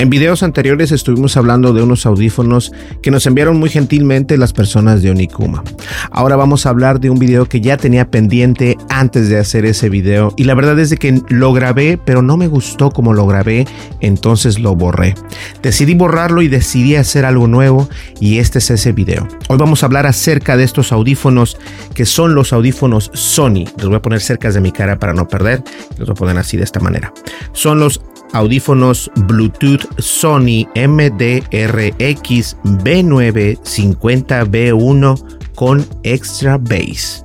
En videos anteriores estuvimos hablando de unos audífonos que nos enviaron muy gentilmente las personas de Onikuma. Ahora vamos a hablar de un video que ya tenía pendiente antes de hacer ese video y la verdad es de que lo grabé pero no me gustó como lo grabé, entonces lo borré. Decidí borrarlo y decidí hacer algo nuevo y este es ese video. Hoy vamos a hablar acerca de estos audífonos que son los audífonos Sony. Los voy a poner cerca de mi cara para no perder. Los voy a poner así de esta manera. Son los audífonos Bluetooth Sony MDRX B950B1 con extra bass.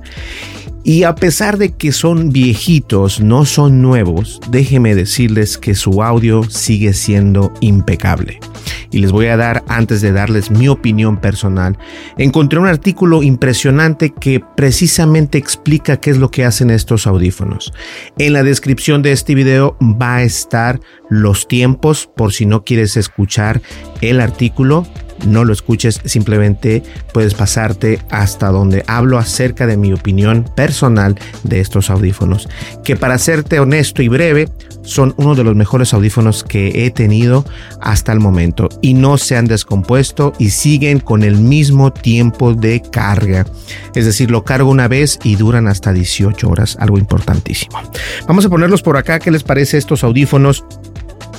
Y a pesar de que son viejitos, no son nuevos, déjenme decirles que su audio sigue siendo impecable. Y les voy a dar, antes de darles mi opinión personal, encontré un artículo impresionante que precisamente explica qué es lo que hacen estos audífonos. En la descripción de este video va a estar los tiempos por si no quieres escuchar el artículo no lo escuches, simplemente puedes pasarte hasta donde hablo acerca de mi opinión personal de estos audífonos, que para serte honesto y breve, son uno de los mejores audífonos que he tenido hasta el momento y no se han descompuesto y siguen con el mismo tiempo de carga. Es decir, lo cargo una vez y duran hasta 18 horas, algo importantísimo. Vamos a ponerlos por acá, ¿qué les parece estos audífonos?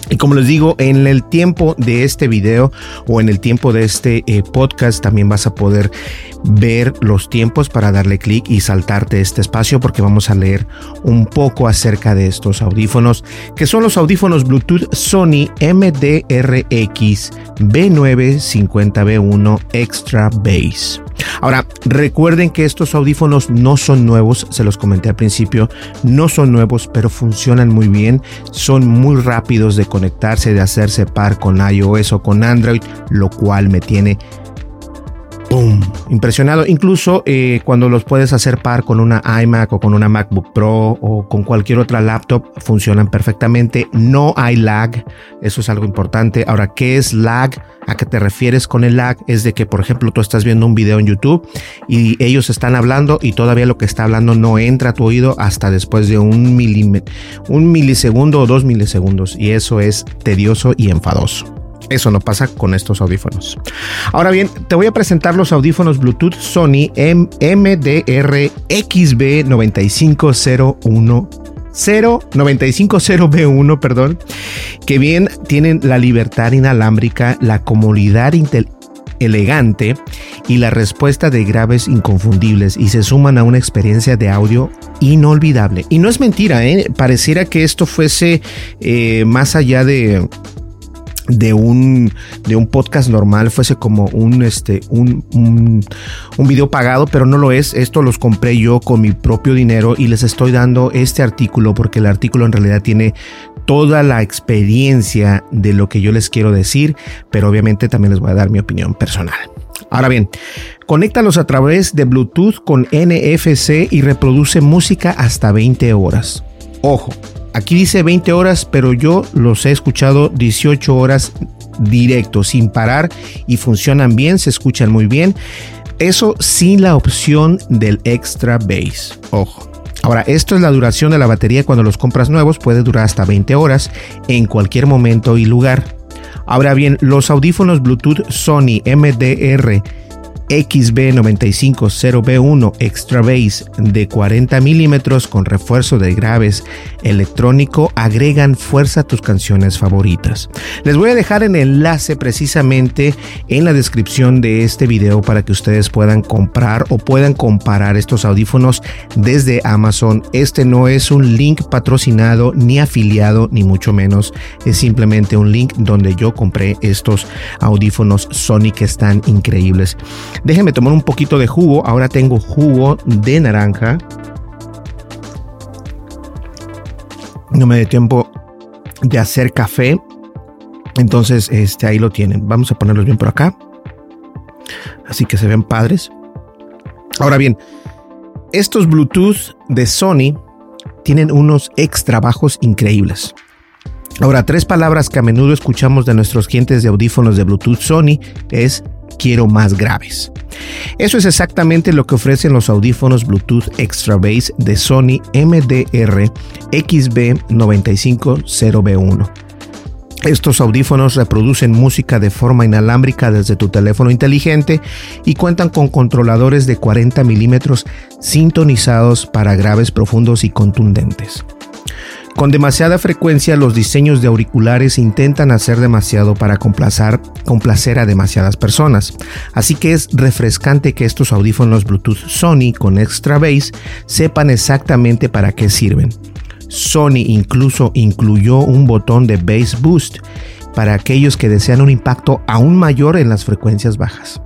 Y como les digo, en el tiempo de este video o en el tiempo de este eh, podcast también vas a poder ver los tiempos para darle clic y saltarte este espacio porque vamos a leer un poco acerca de estos audífonos que son los audífonos Bluetooth Sony MDRX B950B1 Extra Bass. Ahora, recuerden que estos audífonos no son nuevos, se los comenté al principio, no son nuevos, pero funcionan muy bien, son muy rápidos de conectarse, de hacerse par con iOS o con Android, lo cual me tiene ¡Boom! Impresionado. Incluso eh, cuando los puedes hacer par con una iMac o con una MacBook Pro o con cualquier otra laptop, funcionan perfectamente. No hay lag. Eso es algo importante. Ahora, ¿qué es lag? ¿A qué te refieres con el lag? Es de que, por ejemplo, tú estás viendo un video en YouTube y ellos están hablando y todavía lo que está hablando no entra a tu oído hasta después de un, un milisegundo o dos milisegundos. Y eso es tedioso y enfadoso. Eso no pasa con estos audífonos. Ahora bien, te voy a presentar los audífonos Bluetooth Sony MDR XB 9501 0950B1, perdón, que bien tienen la libertad inalámbrica, la comodidad elegante y la respuesta de graves inconfundibles y se suman a una experiencia de audio inolvidable. Y no es mentira, ¿eh? pareciera que esto fuese eh, más allá de de un, de un podcast normal fuese como un, este, un, un, un, video pagado, pero no lo es. Esto los compré yo con mi propio dinero y les estoy dando este artículo porque el artículo en realidad tiene toda la experiencia de lo que yo les quiero decir, pero obviamente también les voy a dar mi opinión personal. Ahora bien, conéctalos a través de Bluetooth con NFC y reproduce música hasta 20 horas. Ojo, Aquí dice 20 horas, pero yo los he escuchado 18 horas directo, sin parar y funcionan bien, se escuchan muy bien. Eso sin la opción del extra bass. Ojo. Ahora, esto es la duración de la batería cuando los compras nuevos, puede durar hasta 20 horas en cualquier momento y lugar. Ahora bien, los audífonos Bluetooth Sony MDR XB950B1 Extra Bass de 40 milímetros con refuerzo de graves electrónico agregan fuerza a tus canciones favoritas. Les voy a dejar el enlace precisamente en la descripción de este video para que ustedes puedan comprar o puedan comparar estos audífonos desde Amazon. Este no es un link patrocinado ni afiliado ni mucho menos. Es simplemente un link donde yo compré estos audífonos Sony que están increíbles. Déjenme tomar un poquito de jugo. Ahora tengo jugo de naranja. No me dé tiempo de hacer café. Entonces, este, ahí lo tienen. Vamos a ponerlos bien por acá. Así que se ven padres. Ahora bien, estos Bluetooth de Sony tienen unos extra bajos increíbles. Ahora, tres palabras que a menudo escuchamos de nuestros clientes de audífonos de Bluetooth Sony es quiero más graves. Eso es exactamente lo que ofrecen los audífonos Bluetooth Extra Bass de Sony MDR XB950B1. Estos audífonos reproducen música de forma inalámbrica desde tu teléfono inteligente y cuentan con controladores de 40 milímetros sintonizados para graves profundos y contundentes. Con demasiada frecuencia los diseños de auriculares intentan hacer demasiado para complacer, complacer a demasiadas personas, así que es refrescante que estos audífonos Bluetooth Sony con extra bass sepan exactamente para qué sirven. Sony incluso incluyó un botón de bass boost para aquellos que desean un impacto aún mayor en las frecuencias bajas.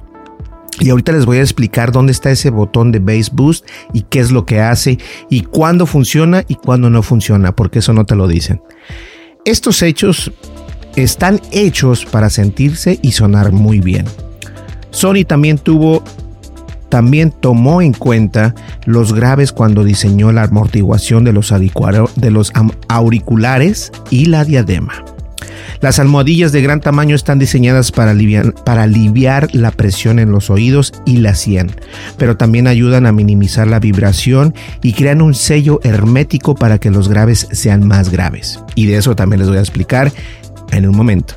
Y ahorita les voy a explicar dónde está ese botón de Bass Boost y qué es lo que hace y cuándo funciona y cuándo no funciona, porque eso no te lo dicen. Estos hechos están hechos para sentirse y sonar muy bien. Sony también tuvo también tomó en cuenta los graves cuando diseñó la amortiguación de los, de los auriculares y la diadema. Las almohadillas de gran tamaño están diseñadas para aliviar, para aliviar la presión en los oídos y la sien, pero también ayudan a minimizar la vibración y crean un sello hermético para que los graves sean más graves. Y de eso también les voy a explicar en un momento.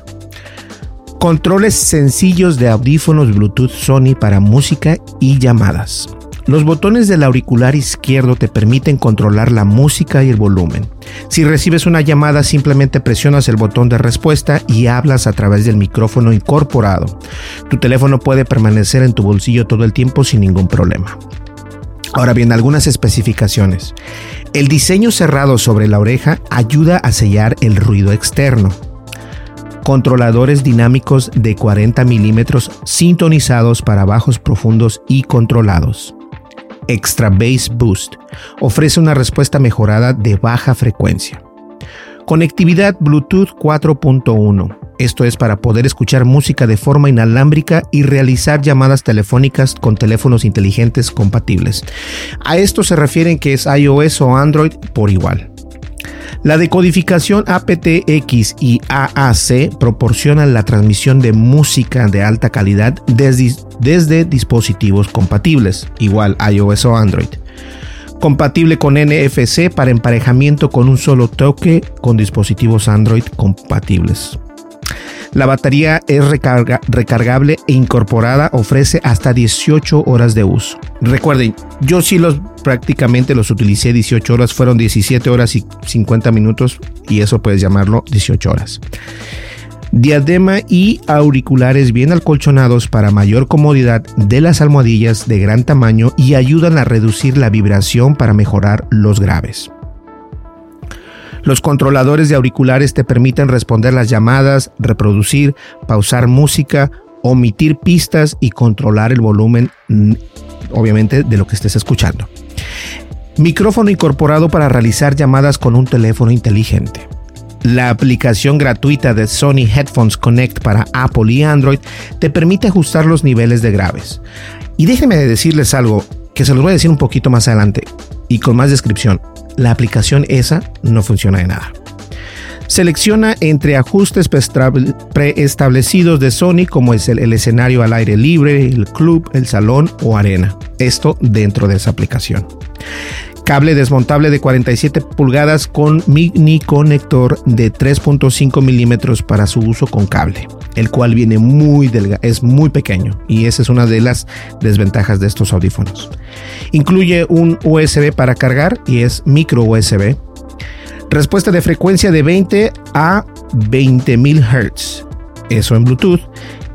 Controles sencillos de audífonos Bluetooth Sony para música y llamadas. Los botones del auricular izquierdo te permiten controlar la música y el volumen. Si recibes una llamada, simplemente presionas el botón de respuesta y hablas a través del micrófono incorporado. Tu teléfono puede permanecer en tu bolsillo todo el tiempo sin ningún problema. Ahora bien, algunas especificaciones. El diseño cerrado sobre la oreja ayuda a sellar el ruido externo. Controladores dinámicos de 40 milímetros sintonizados para bajos profundos y controlados. Extra Bass Boost ofrece una respuesta mejorada de baja frecuencia. Conectividad Bluetooth 4.1. Esto es para poder escuchar música de forma inalámbrica y realizar llamadas telefónicas con teléfonos inteligentes compatibles. A esto se refieren que es iOS o Android por igual. La decodificación aptX y AAC proporcionan la transmisión de música de alta calidad desde, desde dispositivos compatibles, igual iOS o Android compatible con NFC para emparejamiento con un solo toque con dispositivos Android compatibles. La batería es recargable e incorporada, ofrece hasta 18 horas de uso. Recuerden, yo sí los prácticamente los utilicé 18 horas, fueron 17 horas y 50 minutos y eso puedes llamarlo 18 horas. Diadema y auriculares bien acolchonados para mayor comodidad de las almohadillas de gran tamaño y ayudan a reducir la vibración para mejorar los graves. Los controladores de auriculares te permiten responder las llamadas, reproducir, pausar música, omitir pistas y controlar el volumen, mm, obviamente, de lo que estés escuchando. Micrófono incorporado para realizar llamadas con un teléfono inteligente. La aplicación gratuita de Sony Headphones Connect para Apple y Android te permite ajustar los niveles de graves. Y déjenme decirles algo que se los voy a decir un poquito más adelante y con más descripción la aplicación esa no funciona de nada. Selecciona entre ajustes preestablecidos de Sony como es el, escenario al aire libre, el club, el salón o arena. Esto dentro de esa aplicación. Cable desmontable de 47 pulgadas con mini conector de 3.5 milímetros para su uso con cable, el cual viene muy delgado, es muy pequeño y esa es una de las desventajas de estos audífonos. Incluye un USB para cargar y es micro USB. Respuesta de frecuencia de 20 a 20.000 Hz, eso en Bluetooth,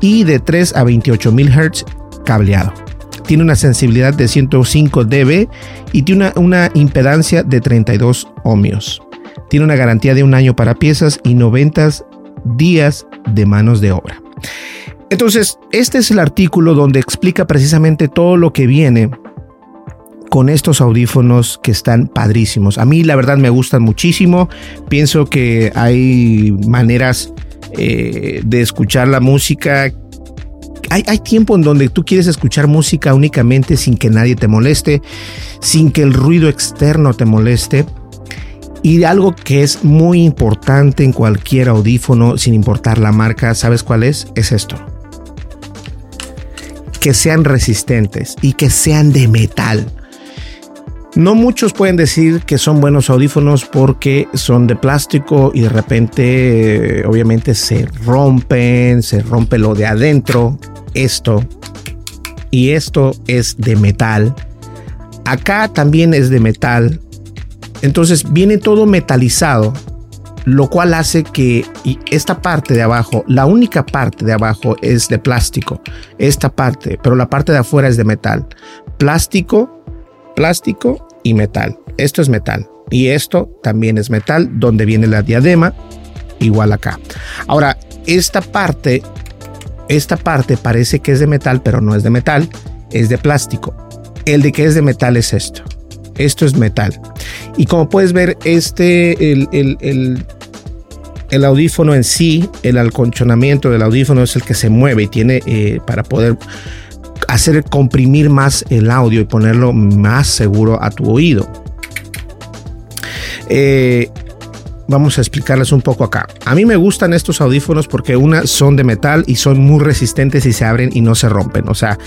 y de 3 a 28.000 Hz cableado tiene una sensibilidad de 105 dB y tiene una, impedancia de 32 ohmios. Tiene una garantía de un año para piezas y 90 días de manos de obra. Entonces, este es el artículo donde explica precisamente todo lo que viene con estos audífonos que están padrísimos. A mí la verdad me gustan muchísimo. Pienso que hay maneras eh, de escuchar la música hay, tiempo en donde tú quieres escuchar música únicamente sin que nadie te moleste, sin que el ruido externo te moleste. Y algo que es muy importante en cualquier audífono, sin importar la marca, ¿sabes cuál es? Es esto. Que sean resistentes y que sean de metal. No muchos pueden decir que son buenos audífonos porque son de plástico y de repente obviamente se rompen, se rompe lo de adentro esto y esto es de metal. Acá también es de metal. Entonces viene todo metalizado, lo cual hace que esta parte de abajo, la única parte de abajo es de plástico, esta parte, pero la parte de afuera es de metal. Plástico, plástico y metal. Esto es metal. Y esto también es metal, donde viene la diadema, igual acá. Ahora, esta parte esta parte parece que es de metal, pero no es de metal, es de plástico. El de que es de metal es esto. Esto es metal. Y como puedes ver, este, el, el, el, audífono en sí, el alconchonamiento del audífono es el que se mueve y tiene eh, para poder hacer comprimir más el audio y ponerlo más seguro a tu oído. Eh, vamos a explicarles un poco acá. A mí me gustan estos audífonos porque una son de metal y son muy resistentes y se abren y no se rompen. O sea,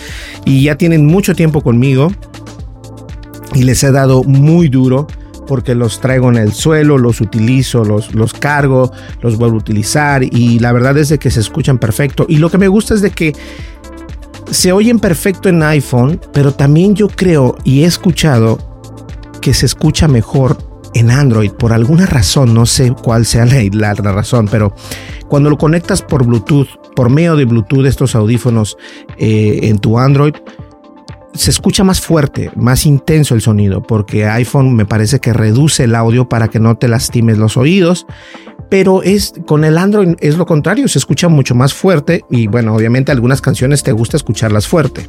y ya tienen mucho tiempo conmigo y les he dado muy duro porque los traigo en el suelo, los utilizo, los, los cargo, los vuelvo a utilizar y la verdad es de que se escuchan perfecto. Y lo que me gusta es de que se oyen perfecto en iPhone, pero también yo creo y he escuchado que se escucha mejor en Android. Por alguna razón, no sé cuál sea la, razón, pero cuando lo conectas por Bluetooth, por medio de Bluetooth, estos audífonos eh, en tu Android, se escucha más fuerte, más intenso el sonido, porque iPhone me parece que reduce el audio para que no te lastimes los oídos, pero es con el Android es lo contrario, se escucha mucho más fuerte y bueno, obviamente algunas canciones te gusta escucharlas fuerte.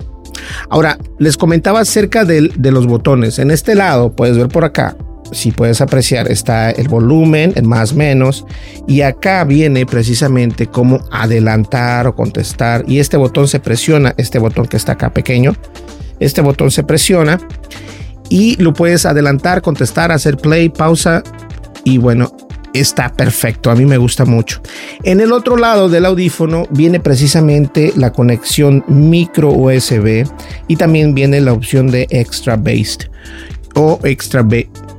Ahora, les comentaba acerca de los botones. En este lado, puedes ver por acá, si puedes apreciar, está el volumen, el más menos, y acá viene precisamente cómo adelantar o contestar. Y este botón se presiona, este botón que está acá pequeño, este botón se presiona y lo puedes adelantar, contestar, hacer play, pausa y bueno, está perfecto, a mí me gusta mucho. En el otro lado del audífono viene precisamente la conexión micro USB y también viene la opción de extra based o extra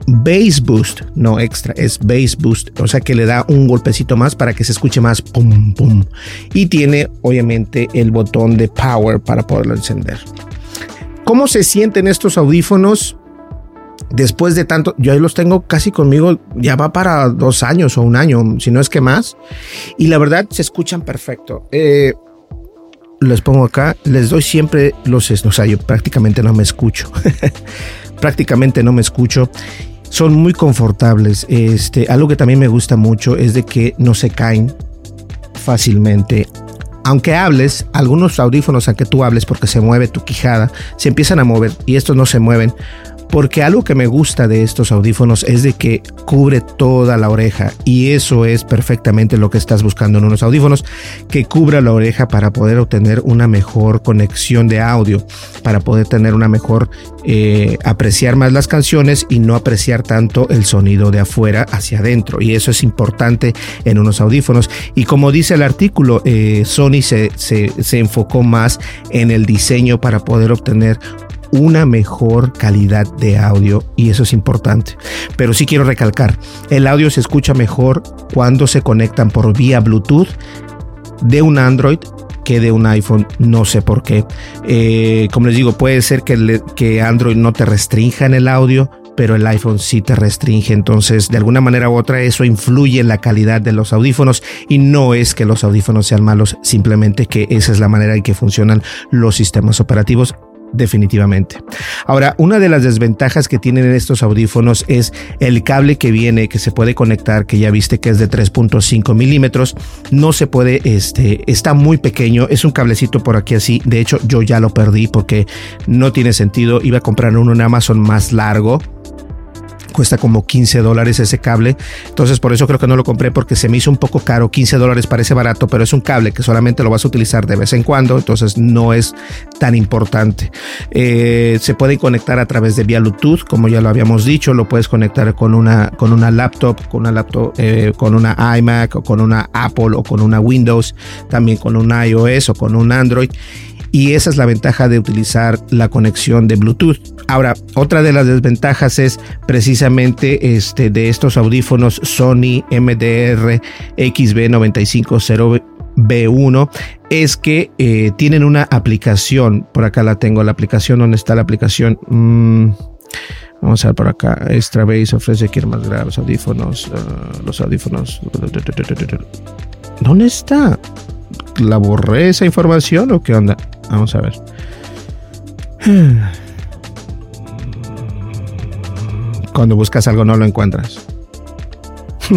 bass boost, no extra, es bass boost, o sea que le da un golpecito más para que se escuche más pum pum. Y tiene obviamente el botón de power para poderlo encender. ¿Cómo se sienten estos audífonos? Después de tanto, yo los tengo casi conmigo, ya va para dos años o un año, si no es que más. Y la verdad se escuchan perfecto. Eh, les pongo acá, les doy siempre los, o sea, yo prácticamente no me escucho. prácticamente no me escucho son muy confortables. Este, algo que también me gusta mucho es de que no se caen fácilmente. Aunque hables, algunos audífonos, aunque tú hables porque se mueve tu quijada, se empiezan a mover y estos no se mueven porque algo que me gusta de estos audífonos es de que cubre toda la oreja y eso es perfectamente lo que estás buscando en unos audífonos, que cubra la oreja para poder obtener una mejor conexión de audio, para poder tener una mejor eh, apreciar más las canciones y no apreciar tanto el sonido de afuera hacia adentro. Y eso es importante en unos audífonos. Y como dice el artículo eh, Sony se, se, se enfocó más en el diseño para poder obtener una mejor calidad de audio y eso es importante. Pero sí quiero recalcar, el audio se escucha mejor cuando se conectan por vía Bluetooth de un Android que de un iPhone, no sé por qué. Eh, como les digo, puede ser que, que Android no te restrinja en el audio, pero el iPhone sí te restringe. Entonces, de alguna manera u otra, eso influye en la calidad de los audífonos y no es que los audífonos sean malos, simplemente que esa es la manera en que funcionan los sistemas operativos definitivamente. Ahora, una de las desventajas que tienen estos audífonos es el cable que viene, que se puede conectar, que ya viste que es de 3.5 milímetros, no se puede, este, está muy pequeño, es un cablecito por aquí así, de hecho yo ya lo perdí porque no tiene sentido, iba a comprar uno en Amazon más largo, cuesta como 15 dólares ese cable. Entonces por eso creo que no lo compré porque se me hizo un poco caro. 15 dólares parece barato, pero es un cable que solamente lo vas a utilizar de vez en cuando. Entonces no es tan importante. Eh, se puede conectar a través de vía Bluetooth, como ya lo habíamos dicho. Lo puedes conectar con una, con una laptop, con una laptop, eh, con una iMac o con una Apple o con una Windows, también con un iOS o con un Android y esa es la ventaja de utilizar la conexión de Bluetooth. Ahora, otra de las desventajas es precisamente este de estos audífonos Sony MDR XB950B1 es que eh, tienen una aplicación, por acá la tengo, la aplicación, ¿dónde está la aplicación? Mm, vamos a ver por acá. Extra Base ofrece que más graves los audífonos. Uh, los audífonos. ¿Dónde está? ¿La borré esa información o qué onda? Vamos a ver. Cuando buscas algo no lo encuentras.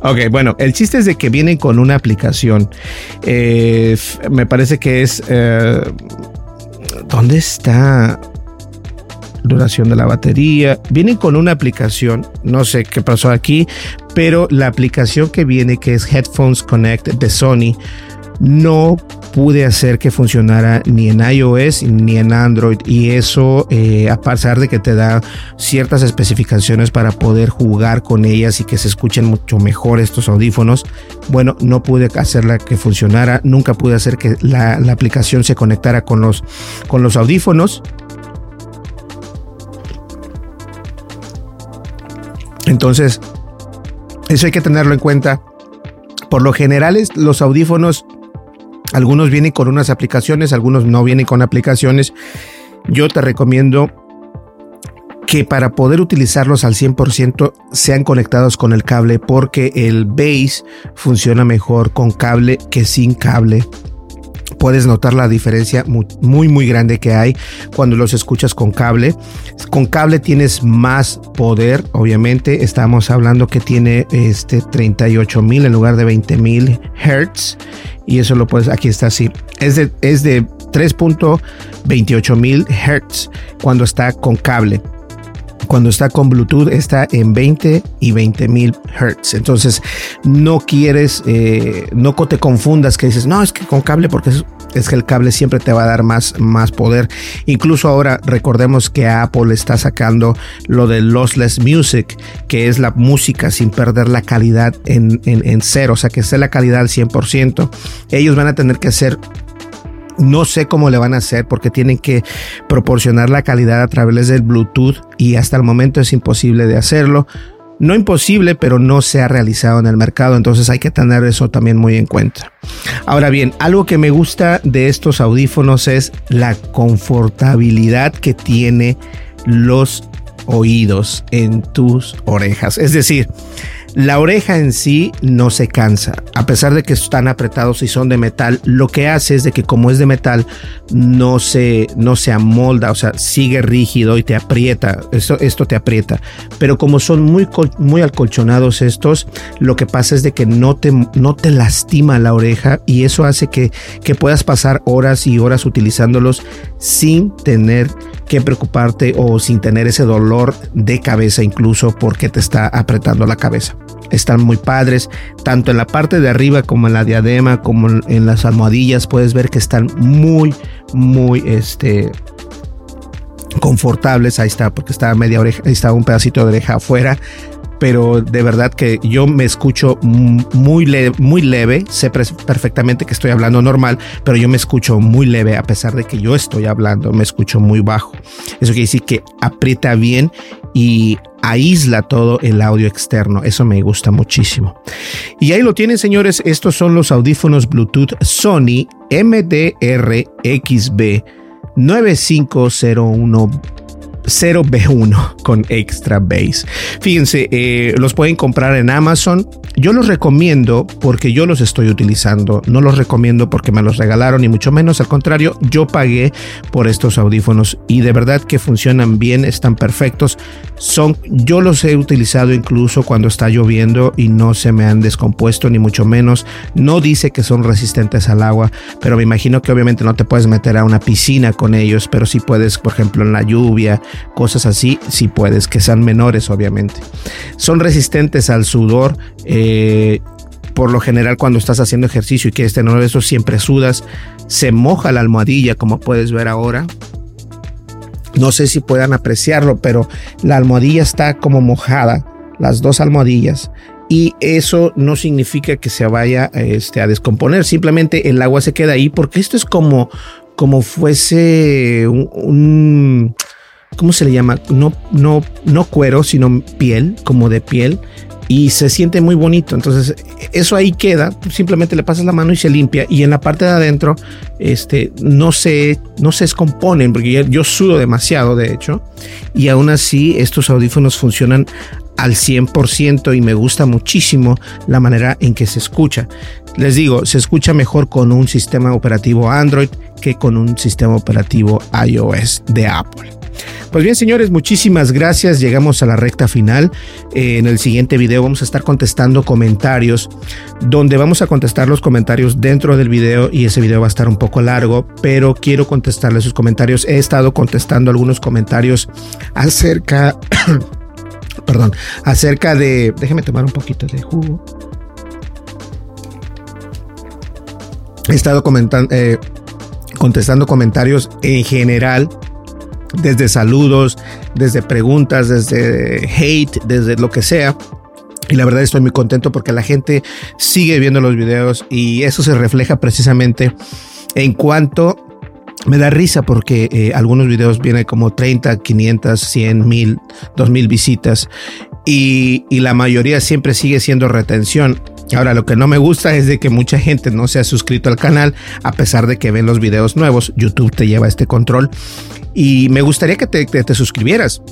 ok, bueno, el chiste es de que vienen con una aplicación. Eh, me parece que es... Eh, ¿Dónde está? Duración de la batería. Vienen con una aplicación, no sé qué pasó aquí, pero la aplicación que viene, que es Headphones Connect de Sony, no pude hacer que funcionara ni en iOS ni en Android. Y eso eh, a pesar de que te da ciertas especificaciones para poder jugar con ellas y que se escuchen mucho mejor estos audífonos bueno no pude hacerla que funcionara. Nunca pude hacer que la, aplicación se conectara con los con los audífonos entonces eso hay que tenerlo en cuenta por lo general los audífonos algunos vienen con unas aplicaciones, algunos no vienen con aplicaciones. Yo te recomiendo que para poder utilizarlos al 100% sean conectados con el cable porque el base funciona mejor con cable que sin cable puedes notar la diferencia muy, muy, grande que hay cuando los escuchas con cable. Con cable tienes más poder, obviamente. Estamos hablando que tiene este 38 mil en lugar de 20 mil hertz. Y eso lo puedes, aquí está así. Es de, es de 3.28 mil hertz cuando está con cable cuando está con Bluetooth está en 20 y 20 mil hertz. Entonces no quieres, eh, no te confundas que dices, no, es que con cable porque es, que el cable siempre te va a dar más, más poder. Incluso ahora recordemos que Apple está sacando lo de Lossless Music, que es la música sin perder la calidad en, en, en cero, o sea que esté la calidad al 100%. Ellos van a tener que hacer no sé cómo le van a hacer porque tienen que proporcionar la calidad a través del Bluetooth y hasta el momento es imposible de hacerlo. No imposible, pero no se ha realizado en el mercado, entonces hay que tener eso también muy en cuenta. Ahora bien, algo que me gusta de estos audífonos es la confortabilidad que tiene los oídos en tus orejas. Es decir, la oreja en sí no se cansa, a pesar de que están apretados y son de metal. Lo que hace es de que como es de metal no se no se amolda, o sea, sigue rígido y te aprieta. Esto, esto te aprieta. Pero como son muy muy acolchonados estos, lo que pasa es de que no te no te lastima la oreja y eso hace que que puedas pasar horas y horas utilizándolos sin tener que preocuparte o sin tener ese dolor de cabeza incluso porque te está apretando la cabeza. Están muy padres, tanto en la parte de arriba como en la diadema, como en las almohadillas, puedes ver que están muy, muy, este, confortables. Ahí está, porque estaba media oreja, ahí estaba un pedacito de oreja afuera. Pero de verdad que yo me escucho muy, muy leve, sé perfectamente que estoy hablando normal, pero yo me escucho muy leve a pesar de que yo estoy hablando, me escucho muy bajo. Eso quiere decir que aprieta bien y aísla todo el audio externo. Eso me gusta muchísimo. Y ahí lo tienen, señores. Estos son los audífonos Bluetooth Sony MDR-XB 9501 0B1 con extra bass. Fíjense, eh, los pueden comprar en Amazon. Yo los recomiendo porque yo los estoy utilizando. No los recomiendo porque me los regalaron, ni mucho menos. Al contrario, yo pagué por estos audífonos y de verdad que funcionan bien, están perfectos. Son, yo los he utilizado incluso cuando está lloviendo y no se me han descompuesto, ni mucho menos. No dice que son resistentes al agua, pero me imagino que obviamente no te puedes meter a una piscina con ellos, pero sí puedes, por ejemplo, en la lluvia cosas así, si puedes, que sean menores obviamente. Son resistentes al sudor. Eh, por lo general cuando estás haciendo ejercicio y quieres tener eso siempre sudas, se moja la almohadilla como puedes ver ahora. No sé si puedan apreciarlo, pero la almohadilla está como mojada, las dos almohadillas. Y eso no significa que se vaya este, a descomponer, simplemente el agua se queda ahí porque esto es como, como fuese un ¿cómo se le llama? No, no, no cuero, sino piel, como de piel. Y se siente muy bonito. Entonces, eso ahí queda. Simplemente le pasas la mano y se limpia. Y en la parte de adentro, este, no se, no se descomponen, porque yo sudo demasiado, de hecho. Y aún así, estos audífonos funcionan al 100% y me gusta muchísimo la manera en que se escucha. Les digo, se escucha mejor con un sistema operativo Android que con un sistema operativo iOS de Apple. Pues bien, señores, muchísimas gracias. Llegamos a la recta final. Eh, en el siguiente video vamos a estar contestando comentarios, donde vamos a contestar los comentarios dentro del video y ese video va a estar un poco largo, pero quiero contestarle sus comentarios. He estado contestando algunos comentarios acerca, perdón, acerca de, déjeme tomar un poquito de jugo. He estado comentando, eh, contestando comentarios en general desde saludos, desde preguntas, desde hate, desde lo que sea. Y la verdad estoy muy contento porque la gente sigue viendo los videos y eso se refleja precisamente en cuanto me da risa porque eh, algunos videos vienen como 30, 500, 100, 1000, 2000 visitas y, y, la mayoría siempre sigue siendo retención. Ahora, lo que no me gusta es de que mucha gente no se ha suscrito al canal a pesar de que ven los videos nuevos. YouTube te lleva este control y me gustaría que te, suscribieras.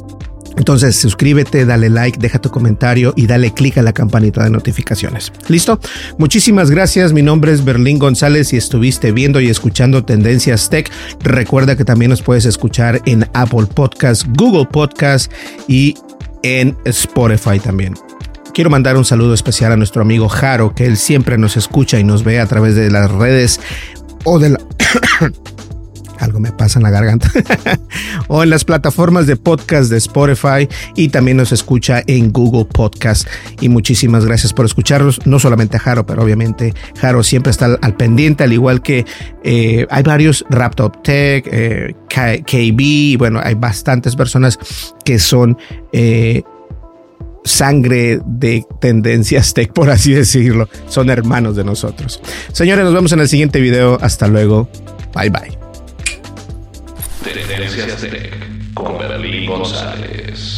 Entonces, suscríbete, dale like, deja tu comentario y dale click a la campanita de notificaciones. ¿Listo? Muchísimas gracias. Mi nombre es Berlín González y estuviste viendo y escuchando Tendencias Tech. Recuerda que también nos puedes escuchar en Apple Podcast, Google Podcast y en Spotify también. Quiero mandar un saludo especial a nuestro amigo Jaro, que él siempre nos escucha y nos ve a través de las redes o de la... algo me pasa en la garganta, o en las plataformas de podcast de Spotify y también nos escucha en Google Podcast. Y muchísimas gracias por escucharlos, no solamente a Jaro, pero obviamente Jaro siempre está al, pendiente, al igual que eh, hay varios Raptop Tech, eh, KB, bueno, hay bastantes personas que son... Eh, sangre de tendencias tech, por así decirlo. Son hermanos de nosotros. Señores, nos vemos en el siguiente video. Hasta luego. Bye bye. Tendencias Tech con Berlín González.